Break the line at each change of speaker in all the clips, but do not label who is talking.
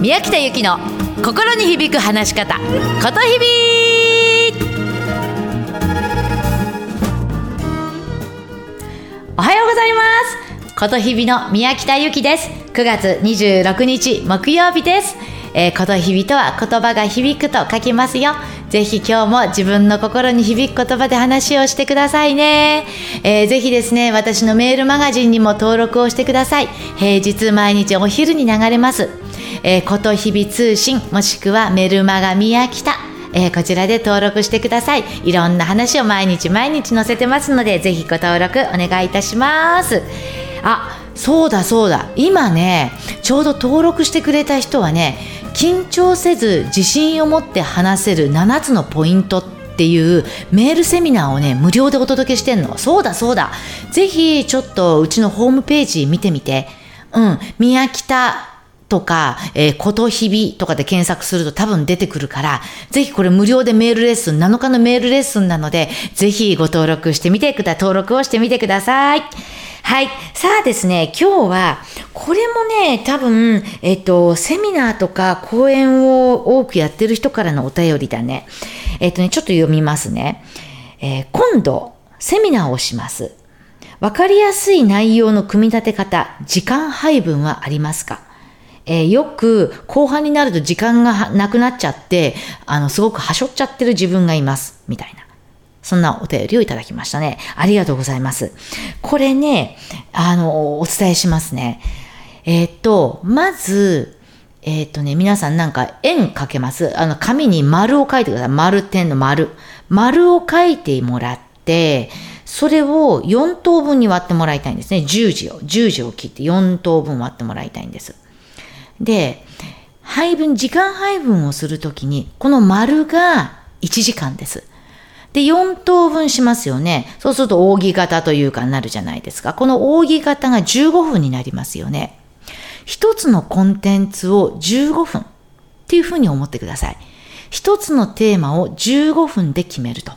宮北由紀の心に響く話し方ことひびおはようございます。ことひびの宮北由紀です。9月26日木曜日です。えー、ことひびとは言葉が響くと書きますよ。ぜひ今日も自分の心に響く言葉で話をしてくださいね。えー、ぜひですね、私のメールマガジンにも登録をしてください。平日毎日お昼に流れます。えー、ことひび通信、もしくはメルマガ宮北。えー、こちらで登録してください。いろんな話を毎日毎日載せてますので、ぜひご登録お願いいたします。あ、そうだそうだ。今ね、ちょうど登録してくれた人はね、緊張せず自信を持って話せる7つのポイントっていうメールセミナーをね無料でお届けしてんの。そうだそうだ。ぜひちょっとうちのホームページ見てみて。うん。宮北とか、えー、ことひびとかで検索すると多分出てくるから、ぜひこれ無料でメールレッスン、7日のメールレッスンなので、ぜひご登録してみてくだ、登録をしてみてください。はい。さあですね、今日は、これもね、多分、えっと、セミナーとか講演を多くやってる人からのお便りだね。えっとね、ちょっと読みますね。えー、今度、セミナーをします。わかりやすい内容の組み立て方、時間配分はありますか？えー、よく後半になると時間がなくなっちゃって、あの、すごくはしょっちゃってる自分がいます。みたいな。そんなお便りをいただきましたね。ありがとうございます。これね、あの、お伝えしますね。えっ、と、まず、えっ、とね、皆さんなんか円かけます。あの、紙に丸を書いてください。丸点の丸。丸を書いてもらって、それを4等分に割ってもらいたいんですね。10時を、10時を切って4等分割ってもらいたいんです。で、配分、時間配分をするときに、この丸が1時間です。で、4等分しますよね。そうすると扇形というかになるじゃないですか。この扇形が15分になりますよね。一つのコンテンツを15分っていうふうに思ってください。一つのテーマを15分で決めると。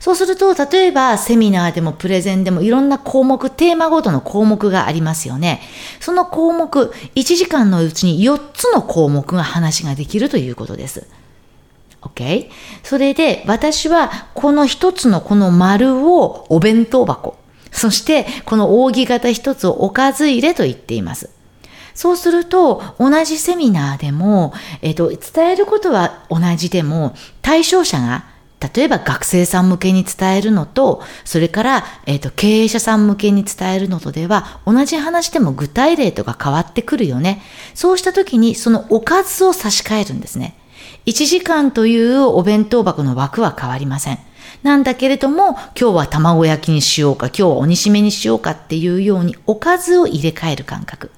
そうすると、例えばセミナーでもプレゼンでもいろんな項目、テーマごとの項目がありますよね。その項目、1時間のうちに4つの項目が話ができるということです。OK? それで私はこの一つのこの丸をお弁当箱、そしてこの扇形一つをおかず入れと言っています。そうすると同じセミナーでも、えっ、と、伝えることは同じでも対象者が例えば学生さん向けに伝えるのと、それから、えっ、ー、と、経営者さん向けに伝えるのとでは、同じ話でも具体例とか変わってくるよね。そうした時に、そのおかずを差し替えるんですね。1時間というお弁当箱の枠は変わりません。なんだけれども、今日は卵焼きにしようか、今日は鬼しめにしようかっていうように、おかずを入れ替える感覚。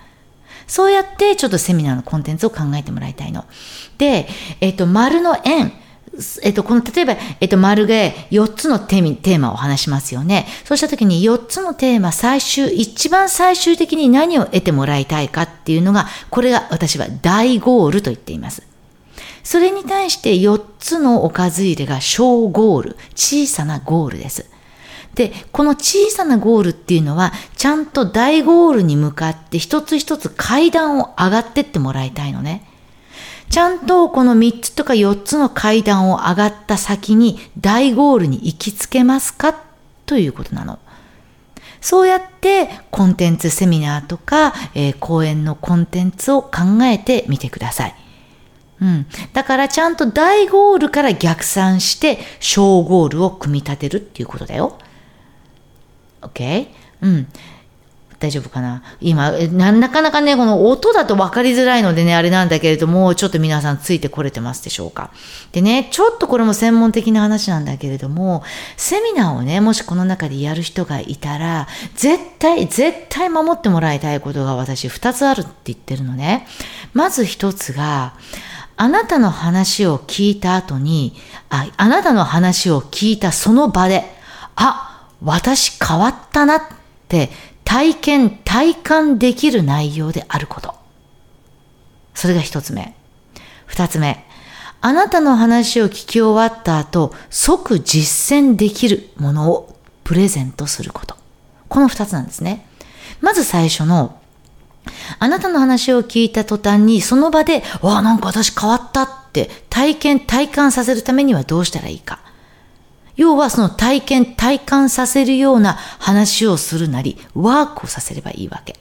そうやってちょっとセミナーのコンテンツを考えてもらいたいの。で、えっ、ー、と、丸の円。えっと、この、例えば、えっと、丸で4つのテーマを話しますよね。そうしたときに4つのテーマ、最終、一番最終的に何を得てもらいたいかっていうのが、これが私は大ゴールと言っています。それに対して4つのおかず入れが小ゴール、小さなゴールです。で、この小さなゴールっていうのは、ちゃんと大ゴールに向かって一つ一つ階段を上がってってもらいたいのね。ちゃんとこの3つとか4つの階段を上がった先に大ゴールに行きつけますか？ということなの。そうやってコンテンツセミナーとか、えー、講演のコンテンツを考えてみてください。うん。だからちゃんと大ゴールから逆算して小ゴールを組み立てるっていうことだよ。OK? うん。大丈夫かな？今な、なかなかね、この音だと分かりづらいのでね、あれなんだけれども、ちょっと皆さんついてこれてますでしょうか。でね、ちょっとこれも専門的な話なんだけれども、セミナーをね、もしこの中でやる人がいたら、絶対、絶対守ってもらいたいことが私2つあるって言ってるのね。まず1つが、あなたの話を聞いた後に、あ、あなたの話を聞いたその場で、あ、私変わったなって体験、体感できる内容であること。それが一つ目。二つ目。あなたの話を聞き終わった後、即実践できるものをプレゼントすること。この二つなんですね。まず最初の、あなたの話を聞いた途端に、その場で、わあ、なんか私変わったって体験、体感させるためにはどうしたらいいか。要はその体験、体感させるような話をするなり、ワークをさせればいいわけ。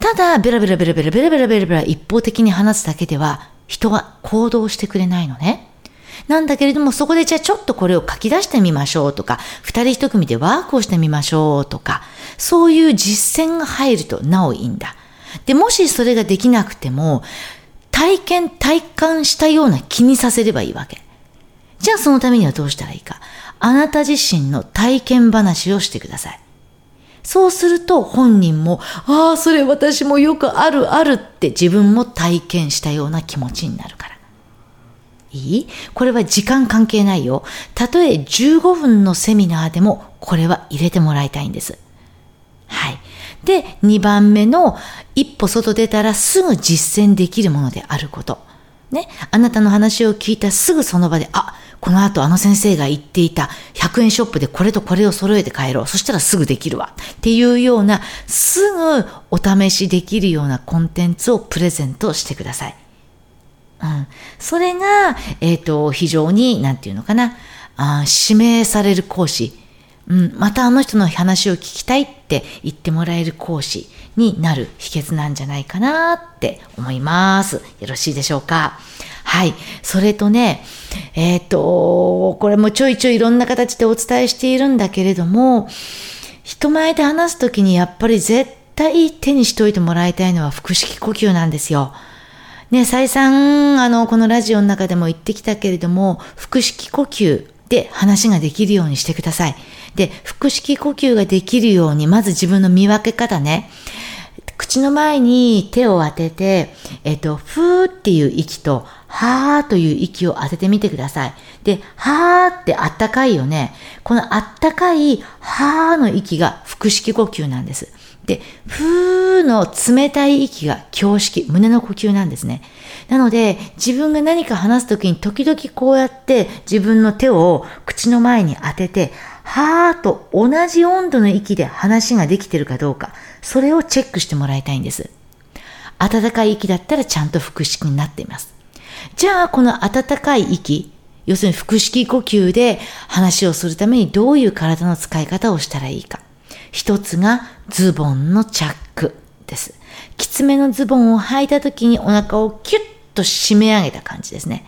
ただ、ベラベラベラベラベラベラベラベラ一方的に話すだけでは、人は行動してくれないのね。なんだけれども、そこでじゃあちょっとこれを書き出してみましょうとか、二人一組でワークをしてみましょうとか、そういう実践が入るとなおいいんだ。で、もしそれができなくても、体験、体感したような気にさせればいいわけ。じゃあそのためにはどうしたらいいか。あなた自身の体験話をしてください。そうすると本人も、ああ、それ私もよくあるあるって自分も体験したような気持ちになるから。いい？これは時間関係ないよ。たとえ15分のセミナーでもこれは入れてもらいたいんです。はい。で、2番目の一歩外出たらすぐ実践できるものであること。ね。あなたの話を聞いたすぐその場で、あ、この後あの先生が言っていた100円ショップでこれとこれを揃えて帰ろう。そしたらすぐできるわ。っていうような、すぐお試しできるようなコンテンツをプレゼントしてください。うん。それが、えっ、ー、と、非常に、なんていうのかな、あ指名される講師。うん、またあの人の話を聞きたいって言ってもらえる講師になる秘訣なんじゃないかなって思います。よろしいでしょうか？はい。それとね、えっ、ー、と、これもちょいちょいいろんな形でお伝えしているんだけれども、人前で話すときにやっぱり絶対手にしといてもらいたいのは腹式呼吸なんですよ。ね、再三、あの、このラジオの中でも言ってきたけれども、腹式呼吸で話ができるようにしてください。で、腹式呼吸ができるように、まず自分の見分け方ね。口の前に手を当てて、えっと、ふーっていう息と、はーという息を当ててみてください。で、はーってあったかいよね。このあったかいはーの息が腹式呼吸なんです。で、ふーの冷たい息が胸式、胸の呼吸なんですね。なので、自分が何か話すときに時々こうやって自分の手を口の前に当てて、はーと同じ温度の息で話ができてるかどうか、それをチェックしてもらいたいんです。暖かい息だったらちゃんと腹式になっています。じゃあ、この暖かい息、要するに腹式呼吸で話をするためにどういう体の使い方をしたらいいか。一つがズボンのチャックです。きつめのズボンを履いた時にお腹をキュッと締め上げた感じですね。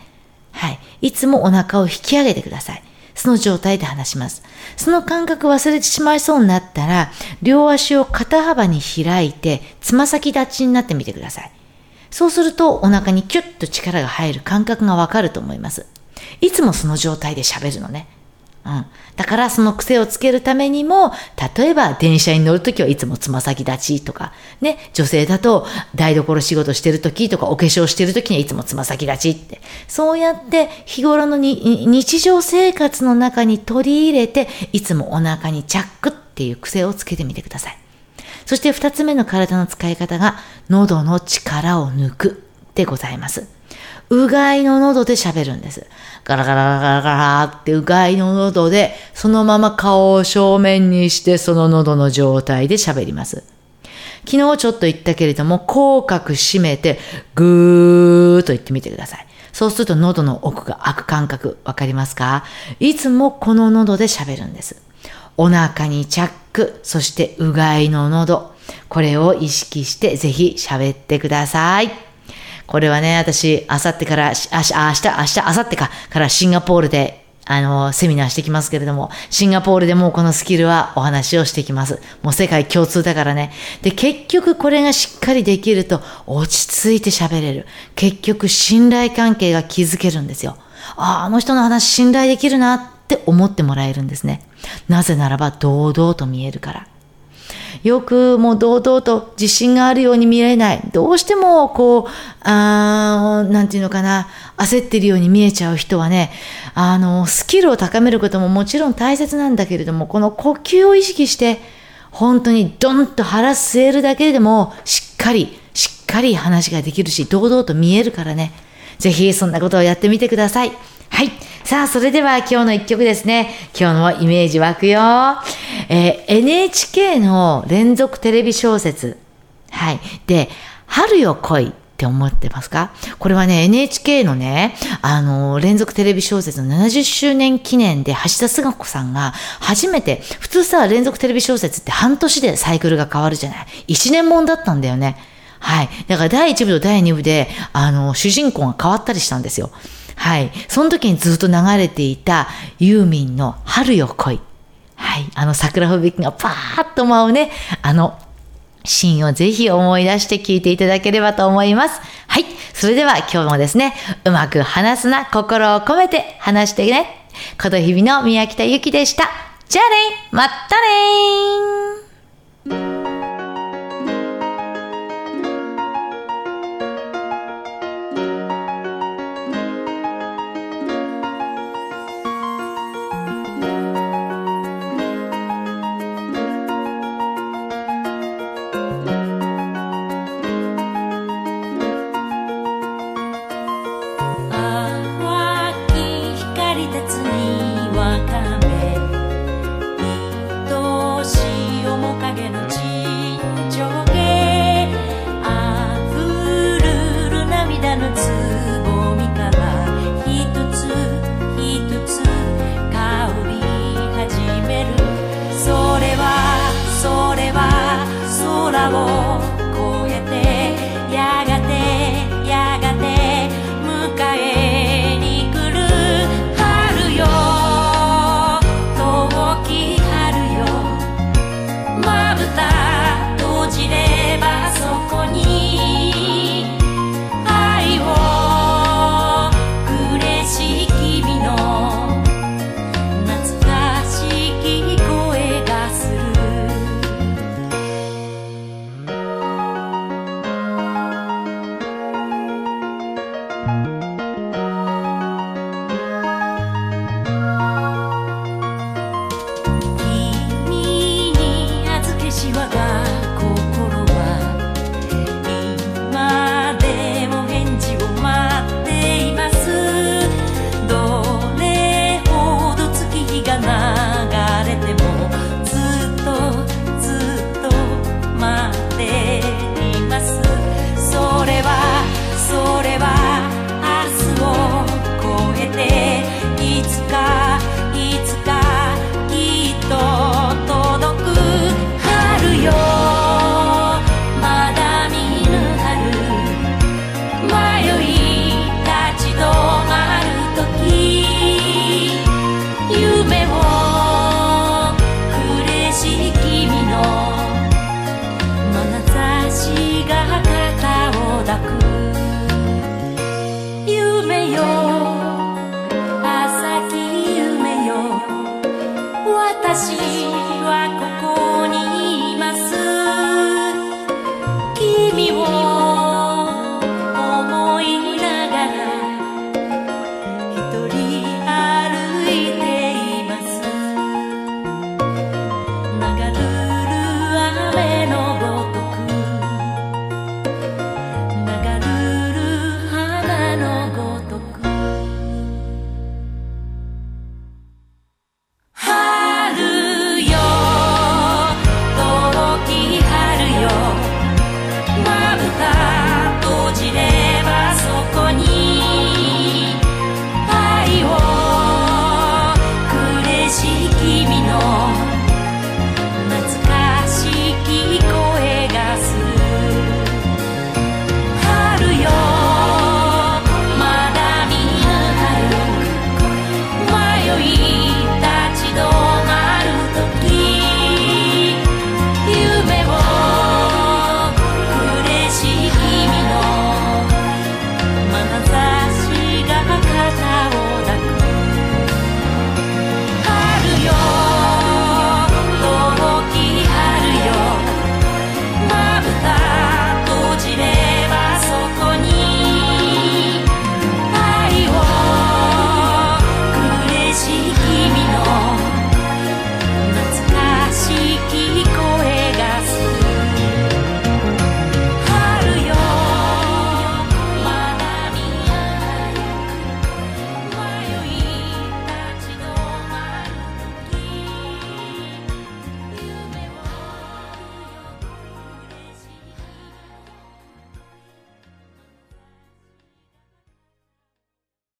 はい。いつもお腹を引き上げてください。その状態で話します。その感覚忘れてしまいそうになったら、両足を肩幅に開いて、つま先立ちになってみてください。そうするとお腹にキュッと力が入る感覚がわかると思います。いつもその状態で喋るのね。うん。だからその癖をつけるためにも、例えば電車に乗るときはいつもつま先立ちとか、ね、女性だと台所仕事してるときとかお化粧してるときにはいつもつま先立ちって、そうやって日頃のに日常生活の中に取り入れて、いつもお腹にチャックっていう癖をつけてみてください。そして二つ目の体の使い方が、喉の力を抜くでございます。うがいの喉で喋るんです。ガラガラガラガラってうがいの喉で、そのまま顔を正面にして、その喉の状態で喋ります。昨日ちょっと言ったけれども、口角締めて、ぐーっと言ってみてください。そうすると喉の奥が開く感覚、わかりますか？いつもこの喉で喋るんです。お腹にチャック、そしてうがいの喉。これを意識してぜひ喋ってください。これはね、私、あさってから、あし、明日、明日、あさってか、からシンガポールで、あの、セミナーしてきますけれども、シンガポールでもこのスキルはお話をしてきます。もう世界共通だからね。で、結局これがしっかりできると、落ち着いて喋れる。結局、信頼関係が築けるんですよ。ああ、あの人の話信頼できるなって思ってもらえるんですね。なぜならば、堂々と見えるから。よくもう堂々と自信があるように見えない。どうしてもこう、あなんていうのかな、焦ってるように見えちゃう人はね、あの、スキルを高めることももちろん大切なんだけれども、この呼吸を意識して、本当にドンと腹据えるだけでも、しっかり、しっかり話ができるし、堂々と見えるからね。ぜひそんなことをやってみてください。はい。さあ、それでは今日の一曲ですね。今日のイメージ湧くよ。えー、NHK の連続テレビ小説、
はい。で、春よ来いって思ってますか？これはね、NHK のね、あの、連続テレビ小説の70周年記念で橋田壽賀子さんが初めて、普通さ、連続テレビ小説って半年でサイクルが変わるじゃない？1年もんだったんだよね。はい。だから第1部と第2部で、あの、主人公が変わったりしたんですよ。はい。その時にずっと流れていたユーミンの春よ来い。はい。あの桜吹雪がパーッと舞うね、あの、シーンをぜひ思い出して聞いていただければと思います。はい。それでは今日もですね、うまく話すな、心を込めて話してね。こと日々の宮北ゆきでした。じゃあねまたね